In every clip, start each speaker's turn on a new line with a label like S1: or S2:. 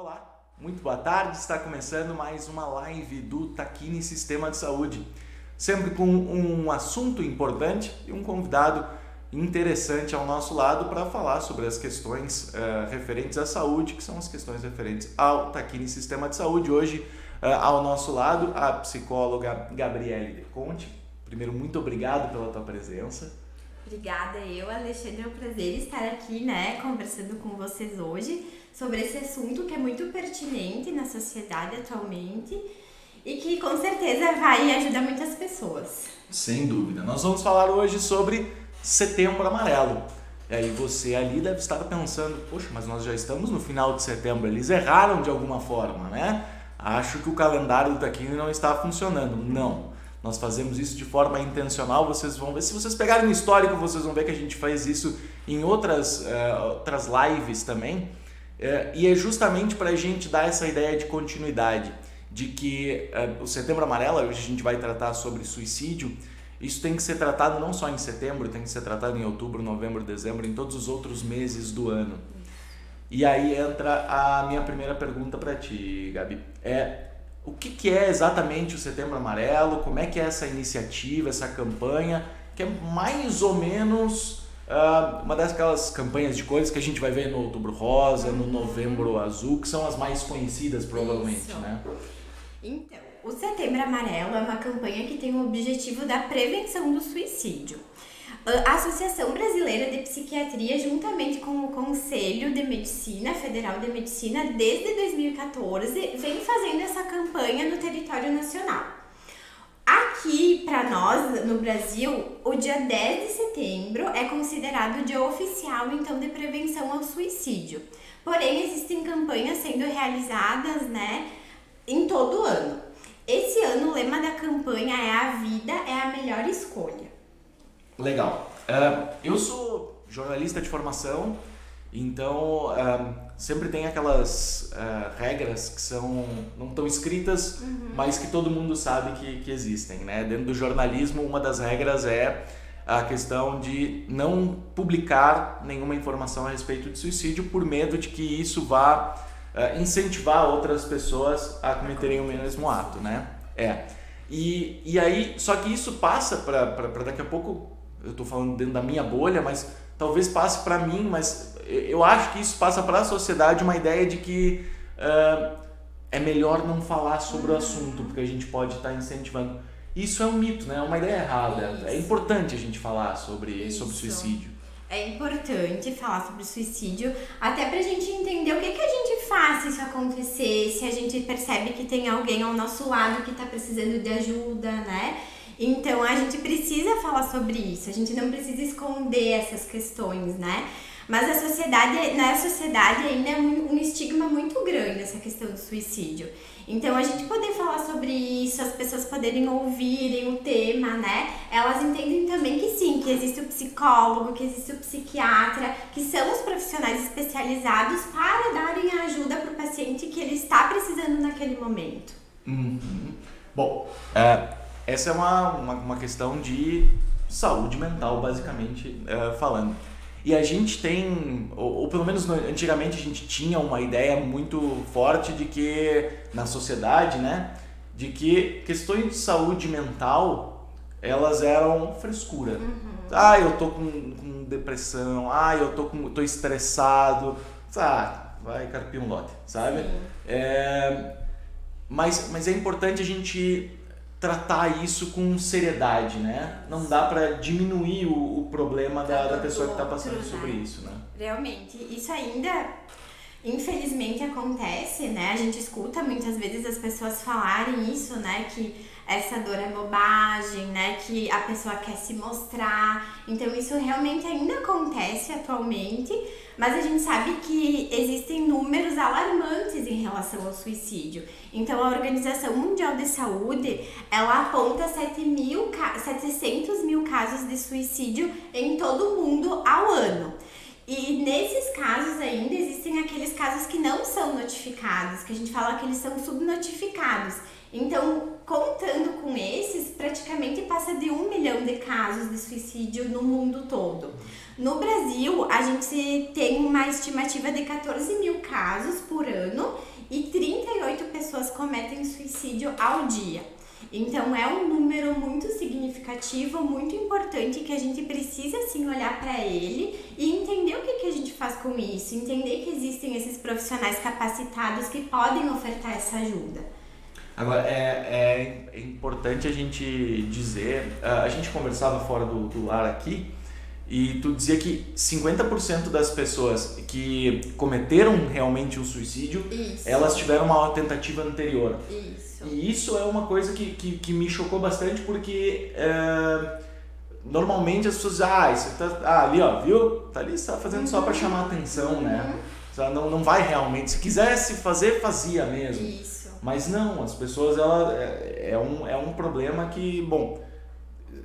S1: Olá, muito boa tarde. Está começando mais uma live do Taquini Sistema de Saúde. Sempre com um assunto importante e um convidado interessante ao nosso lado para falar sobre as questões uh, referentes à saúde, que são as questões referentes ao Taquini Sistema de Saúde. Hoje, uh, ao nosso lado, a psicóloga Gabriele De Conte. Primeiro, muito obrigado pela tua presença.
S2: Obrigada, eu, Alexandre. É um prazer estar aqui, né, conversando com vocês hoje sobre esse assunto que é muito pertinente na sociedade atualmente e que com certeza vai ajudar muitas pessoas.
S1: Sem dúvida. Nós vamos falar hoje sobre Setembro Amarelo. E aí você ali deve estar pensando, poxa, mas nós já estamos no final de setembro, eles erraram de alguma forma, né? Acho que o calendário do Taquini não está funcionando. Não. Nós fazemos isso de forma intencional, vocês vão ver. Se vocês pegarem no histórico, vocês vão ver que a gente faz isso em outras, uh, outras lives também. Uh, e é justamente para a gente dar essa ideia de continuidade, de que uh, o Setembro Amarelo, hoje a gente vai tratar sobre suicídio, isso tem que ser tratado não só em setembro, tem que ser tratado em outubro, novembro, dezembro, em todos os outros meses do ano. E aí entra a minha primeira pergunta para ti, Gabi. É o que, que é exatamente o Setembro Amarelo, como é que é essa iniciativa, essa campanha, que é mais ou menos uh, uma daquelas campanhas de cores que a gente vai ver no Outubro Rosa, no Novembro Azul, que são as mais conhecidas provavelmente,
S2: Isso.
S1: né?
S2: Então, o Setembro Amarelo é uma campanha que tem o objetivo da prevenção do suicídio. A Associação Brasileira de Psiquiatria, juntamente com o Conselho de Medicina, Federal de Medicina, desde 2014, vem fazendo essa campanha no território nacional. Aqui, para nós, no Brasil, o dia 10 de setembro é considerado o dia oficial, então, de prevenção ao suicídio. Porém, existem campanhas sendo realizadas, né, em todo ano. Esse ano, o lema da campanha é A Vida é a Melhor Escolha.
S1: Legal. Uh, eu sou jornalista de formação, então uh, sempre tem aquelas uh, regras que são não tão escritas, uhum. mas que todo mundo sabe que, que existem. Né? Dentro do jornalismo, uma das regras é a questão de não publicar nenhuma informação a respeito de suicídio por medo de que isso vá incentivar outras pessoas a cometerem o mesmo ato, né? É. E, e aí, só que isso passa para daqui a pouco eu estou falando dentro da minha bolha, mas talvez passe para mim, mas eu acho que isso passa para a sociedade uma ideia de que uh, é melhor não falar sobre o assunto, porque a gente pode estar tá incentivando. Isso é um mito, né? É uma ideia errada. Isso. É importante a gente falar sobre, sobre suicídio.
S2: É importante falar sobre suicídio, até pra gente entender o que, que a gente faz se isso acontecer, se a gente percebe que tem alguém ao nosso lado que tá precisando de ajuda, né? Então a gente precisa falar sobre isso, a gente não precisa esconder essas questões, né? Mas a sociedade, na sociedade ainda é um, um estigma muito grande essa questão do suicídio. Então a gente poder falar sobre isso, as pessoas poderem ouvirem o tema, né? Elas entendem também que sim, que existe o psicólogo, que existe o psiquiatra, que são os profissionais especializados para darem a ajuda para o paciente que ele está precisando naquele momento.
S1: Uhum. Bom, é, essa é uma, uma, uma questão de saúde mental, basicamente uh, falando. E a gente tem, ou, ou, pelo menos antigamente a gente tinha uma ideia muito forte de que, na sociedade, né, de que questões de saúde mental, elas eram frescura. Uhum. Ah, eu tô com, com, depressão, ah, eu tô, com, tô estressado, ah, vai carpir um lote, sabe? É, mas, mas é importante a gente tratar isso com seriedade, né? Não dá para diminuir o, o problema da, da pessoa que está passando né? sobre isso, né?
S2: Realmente, isso ainda infelizmente acontece, né? A gente escuta muitas vezes as pessoas falarem isso, né? Que essa dor é bobagem, né? Que a pessoa quer se mostrar. Então isso realmente ainda acontece atualmente, mas a gente sabe que existem números alarmantes em relação ao suicídio. Então a Organização Mundial de Saúde, ela aponta 7 mil, 700 mil casos de suicídio em todo o mundo ao ano. E nesses casos ainda existem aqueles casos que não são notificados, que a gente fala que eles são subnotificados. Então, contando com esses, praticamente passa de um milhão de casos de suicídio no mundo todo. No Brasil, a gente tem uma estimativa de 14 mil casos por ano e 38 pessoas cometem suicídio ao dia. Então é um número muito significativo, muito importante que a gente precisa assim olhar para ele e entender o que, que a gente faz com isso, entender que existem esses profissionais capacitados que podem ofertar essa ajuda.
S1: Agora, é, é, importante a gente dizer, a gente conversava fora do, do ar aqui, e tu dizia que 50% das pessoas que cometeram realmente um suicídio, isso. elas tiveram uma tentativa anterior.
S2: Isso.
S1: E isso é uma coisa que, que, que me chocou bastante porque é, normalmente as pessoas dizem, ah, isso tá, ah, ali ó, viu? Tá ali, está fazendo uhum. só para chamar atenção, né? Uhum. Não, não vai realmente. Se quisesse fazer, fazia mesmo.
S2: Isso.
S1: Mas não, as pessoas, ela, é, é, um, é um problema que, bom,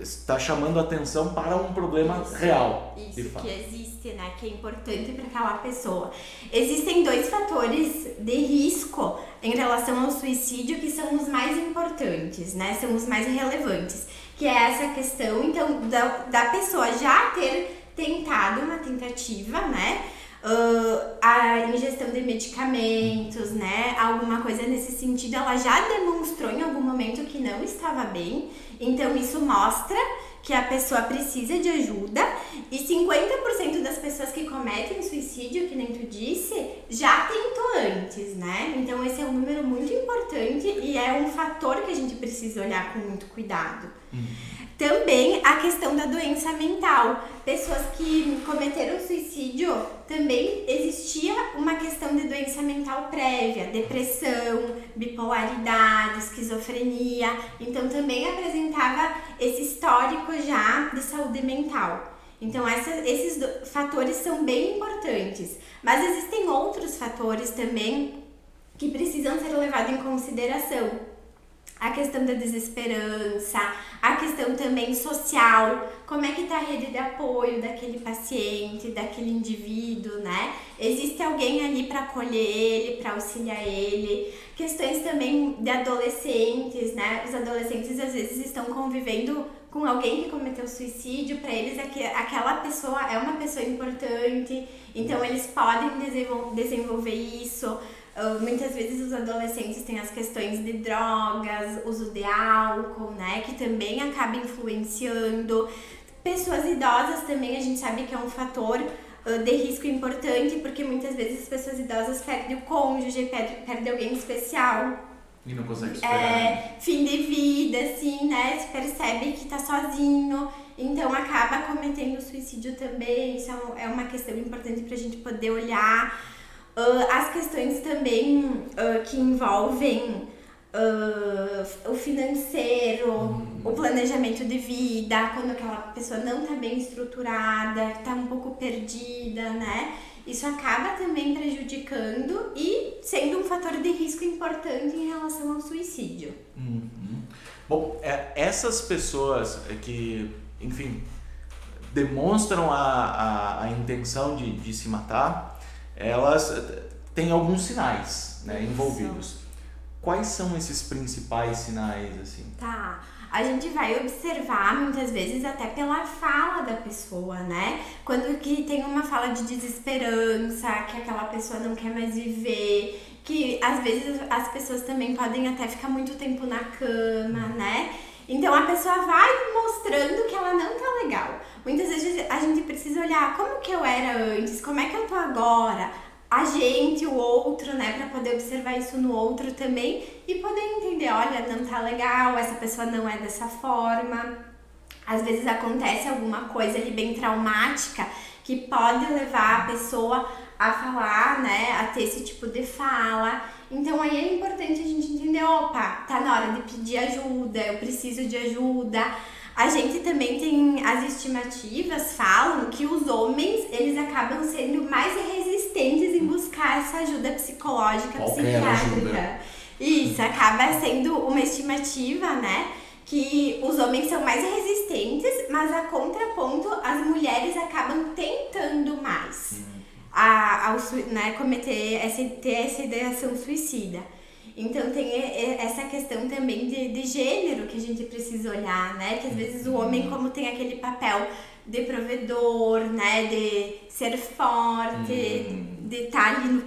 S1: está chamando atenção para um problema
S2: isso,
S1: real.
S2: Isso, que existe, né? Que é importante para aquela pessoa. Existem dois fatores de risco em relação ao suicídio que são os mais importantes, né? São os mais relevantes. Que é essa questão, então, da, da pessoa já ter tentado uma tentativa, né? Uh, a ingestão de medicamentos, né? Alguma coisa nesse sentido, ela já demonstrou em algum momento que não estava bem. Então isso mostra que a pessoa precisa de ajuda e 50% das pessoas que cometem suicídio, que nem tu disse, já tentou antes, né? Então esse é um número muito importante e é um fator que a gente precisa olhar com muito cuidado. Uhum. Também a questão da doença mental. Pessoas que cometeram suicídio, também existia uma questão de doença mental prévia, depressão, bipolaridade, esquizofrenia. Então também apresentava esse histórico já de saúde mental. Então essa, esses fatores são bem importantes. Mas existem outros fatores também que precisam ser levados em consideração a questão da desesperança, a questão também social, como é que tá a rede de apoio daquele paciente, daquele indivíduo, né? Existe alguém ali para acolher ele, para auxiliar ele. Questões também de adolescentes, né? Os adolescentes às vezes estão convivendo com alguém que cometeu suicídio, para eles aquela pessoa é uma pessoa importante, então eles podem desenvolver isso. Uh, muitas vezes os adolescentes têm as questões de drogas, uso de álcool, né, que também acaba influenciando. Pessoas idosas também a gente sabe que é um fator uh, de risco importante, porque muitas vezes as pessoas idosas perdem o cônjuge, perdem, perdem alguém especial.
S1: E não consegue superar.
S2: É, fim de vida, assim, né? Se percebe que tá sozinho, então acaba cometendo suicídio também. Isso é, é uma questão importante pra gente poder olhar. Uh, as questões também uh, que envolvem uh, o financeiro, uhum. o planejamento de vida, quando aquela pessoa não está bem estruturada, está um pouco perdida, né? Isso acaba também prejudicando e sendo um fator de risco importante em relação ao suicídio.
S1: Uhum. Bom, é, essas pessoas que, enfim, demonstram a, a, a intenção de, de se matar, elas têm alguns sinais né, envolvidos. Quais são esses principais sinais, assim?
S2: Tá. A gente vai observar muitas vezes até pela fala da pessoa, né? Quando que tem uma fala de desesperança, que aquela pessoa não quer mais viver, que às vezes as pessoas também podem até ficar muito tempo na cama, né? Então a pessoa vai mostrando que ela não tá legal. Muitas vezes a gente precisa olhar como que eu era antes, como é que eu tô agora, a gente, o outro, né, para poder observar isso no outro também e poder entender, olha, não tá legal, essa pessoa não é dessa forma. Às vezes acontece alguma coisa ali bem traumática que pode levar a pessoa a falar, né, a ter esse tipo de fala. Então aí é importante a gente entender, opa, tá na hora de pedir ajuda, eu preciso de ajuda. A gente também tem as estimativas falam que os homens, eles acabam sendo mais resistentes em buscar essa ajuda psicológica, Qualquer psiquiátrica. Ajuda. Isso, acaba sendo uma estimativa, né? que os homens são mais resistentes, mas a contraponto, as mulheres acabam tentando mais. A, ao né, cometer essa, ter essa ideação suicida. Então tem essa questão também de, de gênero que a gente precisa olhar, né? Que às vezes o homem, como tem aquele papel de provedor, né? De ser forte, uhum. de estar tá ali no,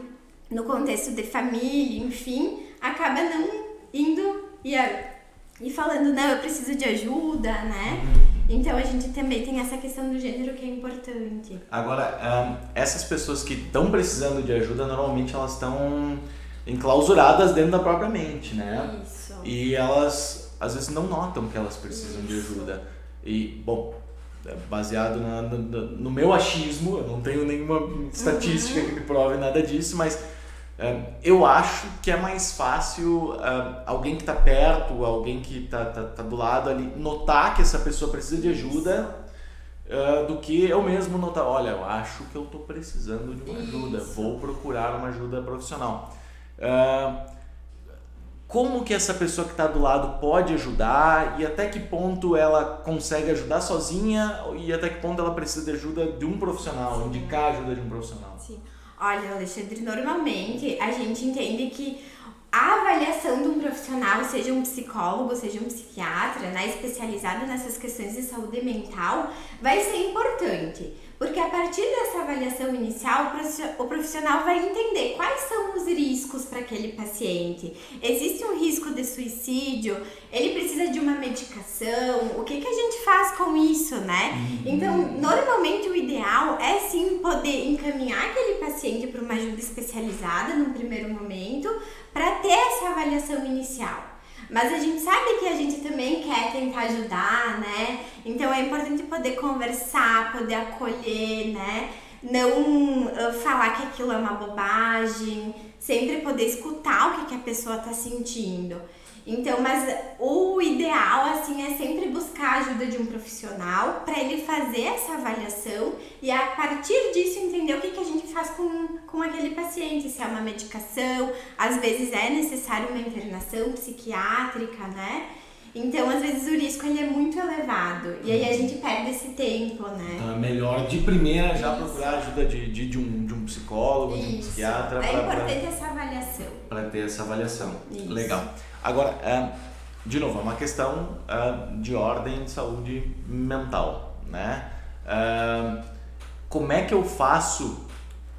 S2: no contexto de família, enfim, acaba não indo e, e falando, não, eu preciso de ajuda, né? Então a gente também tem essa questão do gênero que é importante.
S1: Agora, essas pessoas que estão precisando de ajuda, normalmente elas estão enclausuradas dentro da própria mente, né?
S2: Isso.
S1: E elas às vezes não notam que elas precisam Isso. de ajuda. E, bom, é baseado na, no, no meu achismo, eu não tenho nenhuma estatística uhum. que me prove nada disso, mas eu acho que é mais fácil alguém que está perto, alguém que está tá, tá do lado ali, notar que essa pessoa precisa de ajuda uh, do que eu mesmo notar, olha, eu acho que eu estou precisando de uma ajuda, Isso. vou procurar uma ajuda profissional. Uh, como que essa pessoa que está do lado pode ajudar e até que ponto ela consegue ajudar sozinha e até que ponto ela precisa de ajuda de um profissional, Sim. indicar a ajuda de um profissional?
S2: Sim. Olha, Alexandre, normalmente a gente entende que a avaliação de um profissional, seja um psicólogo, seja um psiquiatra, né, especializado nessas questões de saúde mental, vai ser importante. Porque a partir dessa avaliação inicial, o profissional vai entender quais são os riscos para aquele paciente. Existe um risco de suicídio? Ele precisa de uma medicação? O que, que a gente faz com isso, né? Uhum. Então, normalmente o ideal é sim poder encaminhar aquele paciente para uma ajuda especializada num primeiro momento, para ter essa avaliação inicial. Mas a gente sabe que a gente também quer tentar ajudar, né? Então é importante poder conversar, poder acolher, né? Não uh, falar que aquilo é uma bobagem, sempre poder escutar o que, que a pessoa está sentindo. Então, mas o ideal assim é sempre buscar a ajuda de um profissional para ele fazer essa avaliação e a partir disso entender o que, que a gente faz com, com aquele paciente, se é uma medicação, às vezes é necessário uma internação psiquiátrica, né? Então, às vezes o risco ele é muito elevado e aí a gente perde esse tempo, né?
S1: Então é melhor de primeira já Isso. procurar ajuda de, de, de, um, de um psicólogo, Isso. de um psiquiatra.
S2: É pra, importante pra, essa avaliação.
S1: Para ter essa avaliação. Isso. Legal. Agora, é, de novo, é uma questão é, de ordem de saúde mental, né? É, como é que eu faço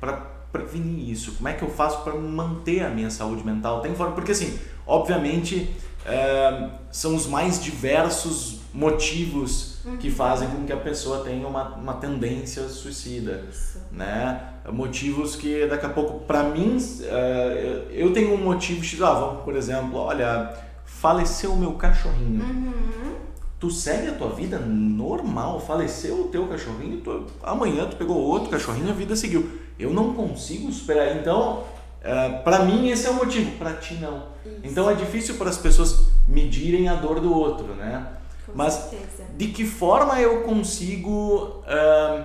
S1: para prevenir isso? Como é que eu faço para manter a minha saúde mental? Tem forma, porque assim, obviamente são os mais diversos motivos que uhum. fazem com que a pessoa tenha uma, uma tendência suicida, Isso. né? Motivos que daqui a pouco, para mim, uh, eu tenho um motivo X, ah, vamos, por exemplo, olha, faleceu o meu cachorrinho.
S2: Uhum.
S1: Tu segue a tua vida normal, faleceu o teu cachorrinho, tu, amanhã tu pegou outro cachorrinho, a vida seguiu. Eu não consigo esperar, então, uh, para mim esse é o motivo, para ti não. Então é difícil para as pessoas medirem a dor do outro, né?
S2: Com
S1: Mas
S2: certeza.
S1: de que forma eu consigo uh,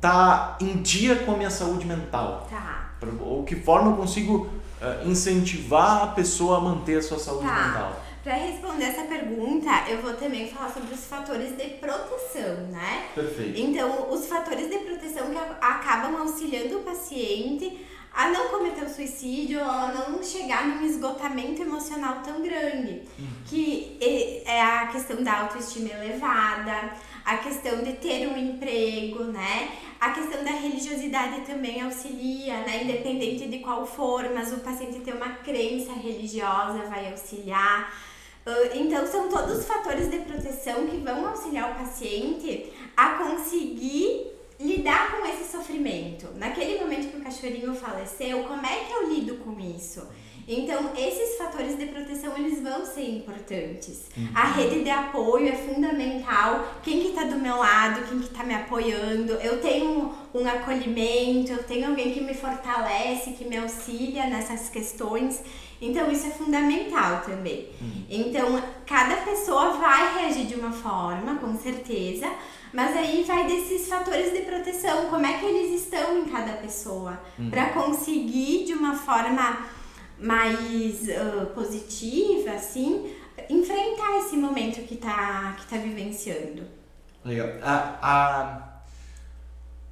S1: tá em dia com a minha saúde mental?
S2: Tá.
S1: Ou que forma eu consigo uh, incentivar a pessoa a manter a sua saúde
S2: tá.
S1: mental?
S2: Para responder essa pergunta, eu vou também falar sobre os fatores de proteção, né?
S1: Perfeito.
S2: Então, os fatores de proteção que acabam auxiliando o paciente a não cometer o suicídio a não chegar num esgotamento emocional tão grande. Que é a questão da autoestima elevada, a questão de ter um emprego, né? A questão da religiosidade também auxilia, né? Independente de qual for, mas o paciente ter uma crença religiosa vai auxiliar. Então, são todos fatores de proteção que vão auxiliar o paciente a conseguir lidar com esse sofrimento. Naquele momento que o cachorrinho faleceu, como é que eu lido com isso? Então, esses fatores de proteção, eles vão ser importantes. Uhum. A rede de apoio é fundamental. Quem que tá do meu lado, quem que tá me apoiando. Eu tenho um, um acolhimento, eu tenho alguém que me fortalece, que me auxilia nessas questões. Então, isso é fundamental também. Uhum. Então, cada pessoa vai reagir de uma forma, com certeza, mas aí vai desses fatores de proteção, como é que eles estão em cada pessoa, uhum. para conseguir de uma forma mais uh, positiva, assim, enfrentar esse momento que tá, que tá vivenciando.
S1: Legal. A, a,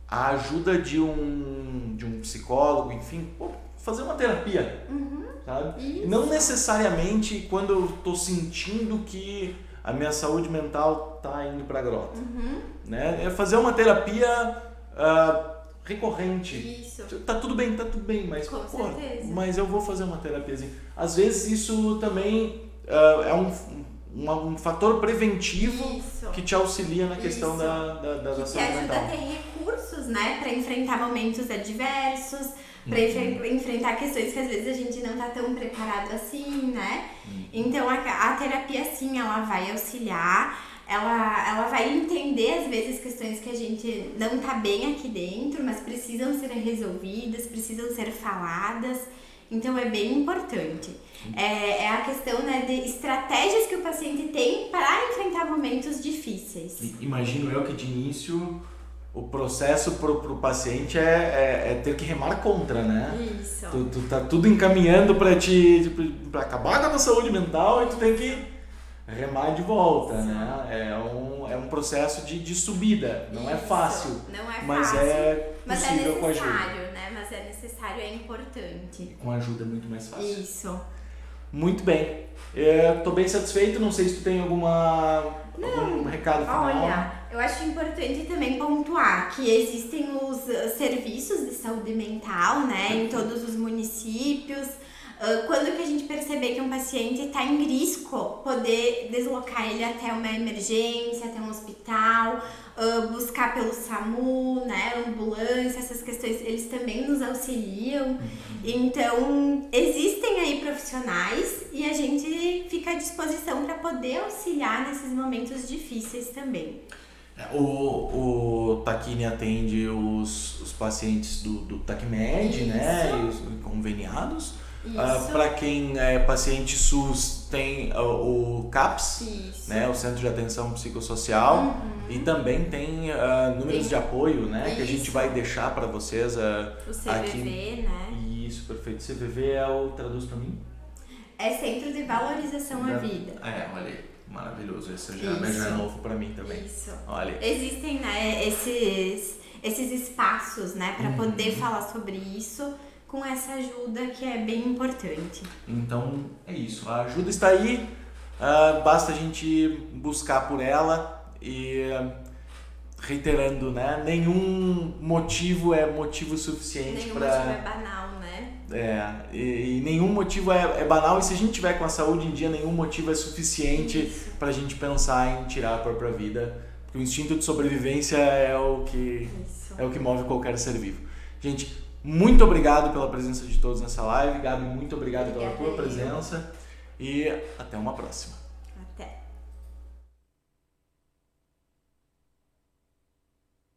S1: a ajuda de um, de um psicólogo, enfim, fazer uma terapia,
S2: uhum.
S1: sabe? Isso. Não necessariamente quando eu tô sentindo que a minha saúde mental tá indo para grota.
S2: Uhum.
S1: Né? É fazer uma terapia uh, recorrente.
S2: Isso.
S1: Tá tudo bem, tá tudo bem, mas
S2: certeza.
S1: mas eu vou fazer uma terapiazinha. Às vezes isso também uh, é um, um, um fator preventivo
S2: Isso.
S1: que te auxilia na questão
S2: Isso.
S1: da, da, da, da
S2: que
S1: saúde
S2: ajuda a
S1: mental.
S2: ter recursos, né, para enfrentar momentos adversos, para
S1: Uhum.
S2: enfrentar questões que às vezes a gente não tá tão preparado assim, né?
S1: Uhum.
S2: Então a, a terapia sim, ela vai auxiliar, ela, ela vai entender às vezes questões que a gente não tá bem aqui dentro, mas precisam ser resolvidas, precisam ser faladas. Então é bem importante. É, é a questão né, de estratégias que o paciente tem para enfrentar momentos difíceis.
S1: Imagino eu que de início o processo pro, pro paciente é, é, é ter que remar contra, né?
S2: Isso.
S1: Tu, tu tá tudo encaminhando pra te pra acabar com a tua saúde mental e tu tem que remar de volta, né? É um, é um processo de, de subida, não é
S2: Isso.
S1: fácil,
S2: Não é
S1: mas
S2: fácil.
S1: é
S2: mas é
S1: possível com ajuda.
S2: Necessário, é é importante.
S1: Com ajuda é muito mais fácil.
S2: Isso.
S1: Muito bem. É, tô bem satisfeito, não sei se tu tem alguma algum recado final.
S2: Olha, eu acho importante também pontuar que existem os serviços de saúde mental, né, em todos os municípios. Uh, quando que a gente perceber que um paciente está em risco, poder deslocar ele até uma emergência, até um hospital, uh, buscar pelo SAMU, né, ambulância, essas questões, eles também nos auxiliam. Então, existem aí profissionais e a gente fica à disposição para poder auxiliar nesses momentos difíceis também.
S1: É, O, o Taquini atende os, os pacientes do, do TACMED, né? E os conveniados.
S2: Isso.
S1: Para quem é paciente SUS, tem ah, o CAPS,
S2: Isso.
S1: né? O Centro de Atenção Psicossocial.
S2: Uhum.
S1: E também tem ah, números
S2: Tem.
S1: de apoio, né? Que a gente
S2: Isso.
S1: vai deixar para vocês. ah,
S2: O CVV,
S1: aqui.
S2: né?
S1: Isso, perfeito. CVV é o. Traduz para mim?
S2: É Centro de Valorização à
S1: Da-
S2: Vida.
S1: É, olha aí. Maravilhoso. Esse já,
S2: Isso.
S1: já é novo para mim também.
S2: Isso.
S1: Olha.
S2: Existem, né, esses, esses espaços, né, para
S1: Uhum.
S2: poder falar sobre isso com essa ajuda que é bem importante.
S1: Então é isso, a ajuda está aí, ah, basta a gente buscar por ela e reiterando, né? Nenhum motivo é motivo suficiente
S2: Nenhum motivo é
S1: para.
S2: banal, né?
S1: É, e, e nenhum motivo é, é banal, e se a gente tiver com a saúde em dia, nenhum motivo é suficiente para a gente pensar em tirar a própria vida, porque o instinto de sobrevivência é o que
S2: Isso.
S1: é o que move qualquer ser vivo. Gente, muito obrigado pela presença de todos nessa live. Gabi, muito obrigado pela tua presença. E até uma próxima.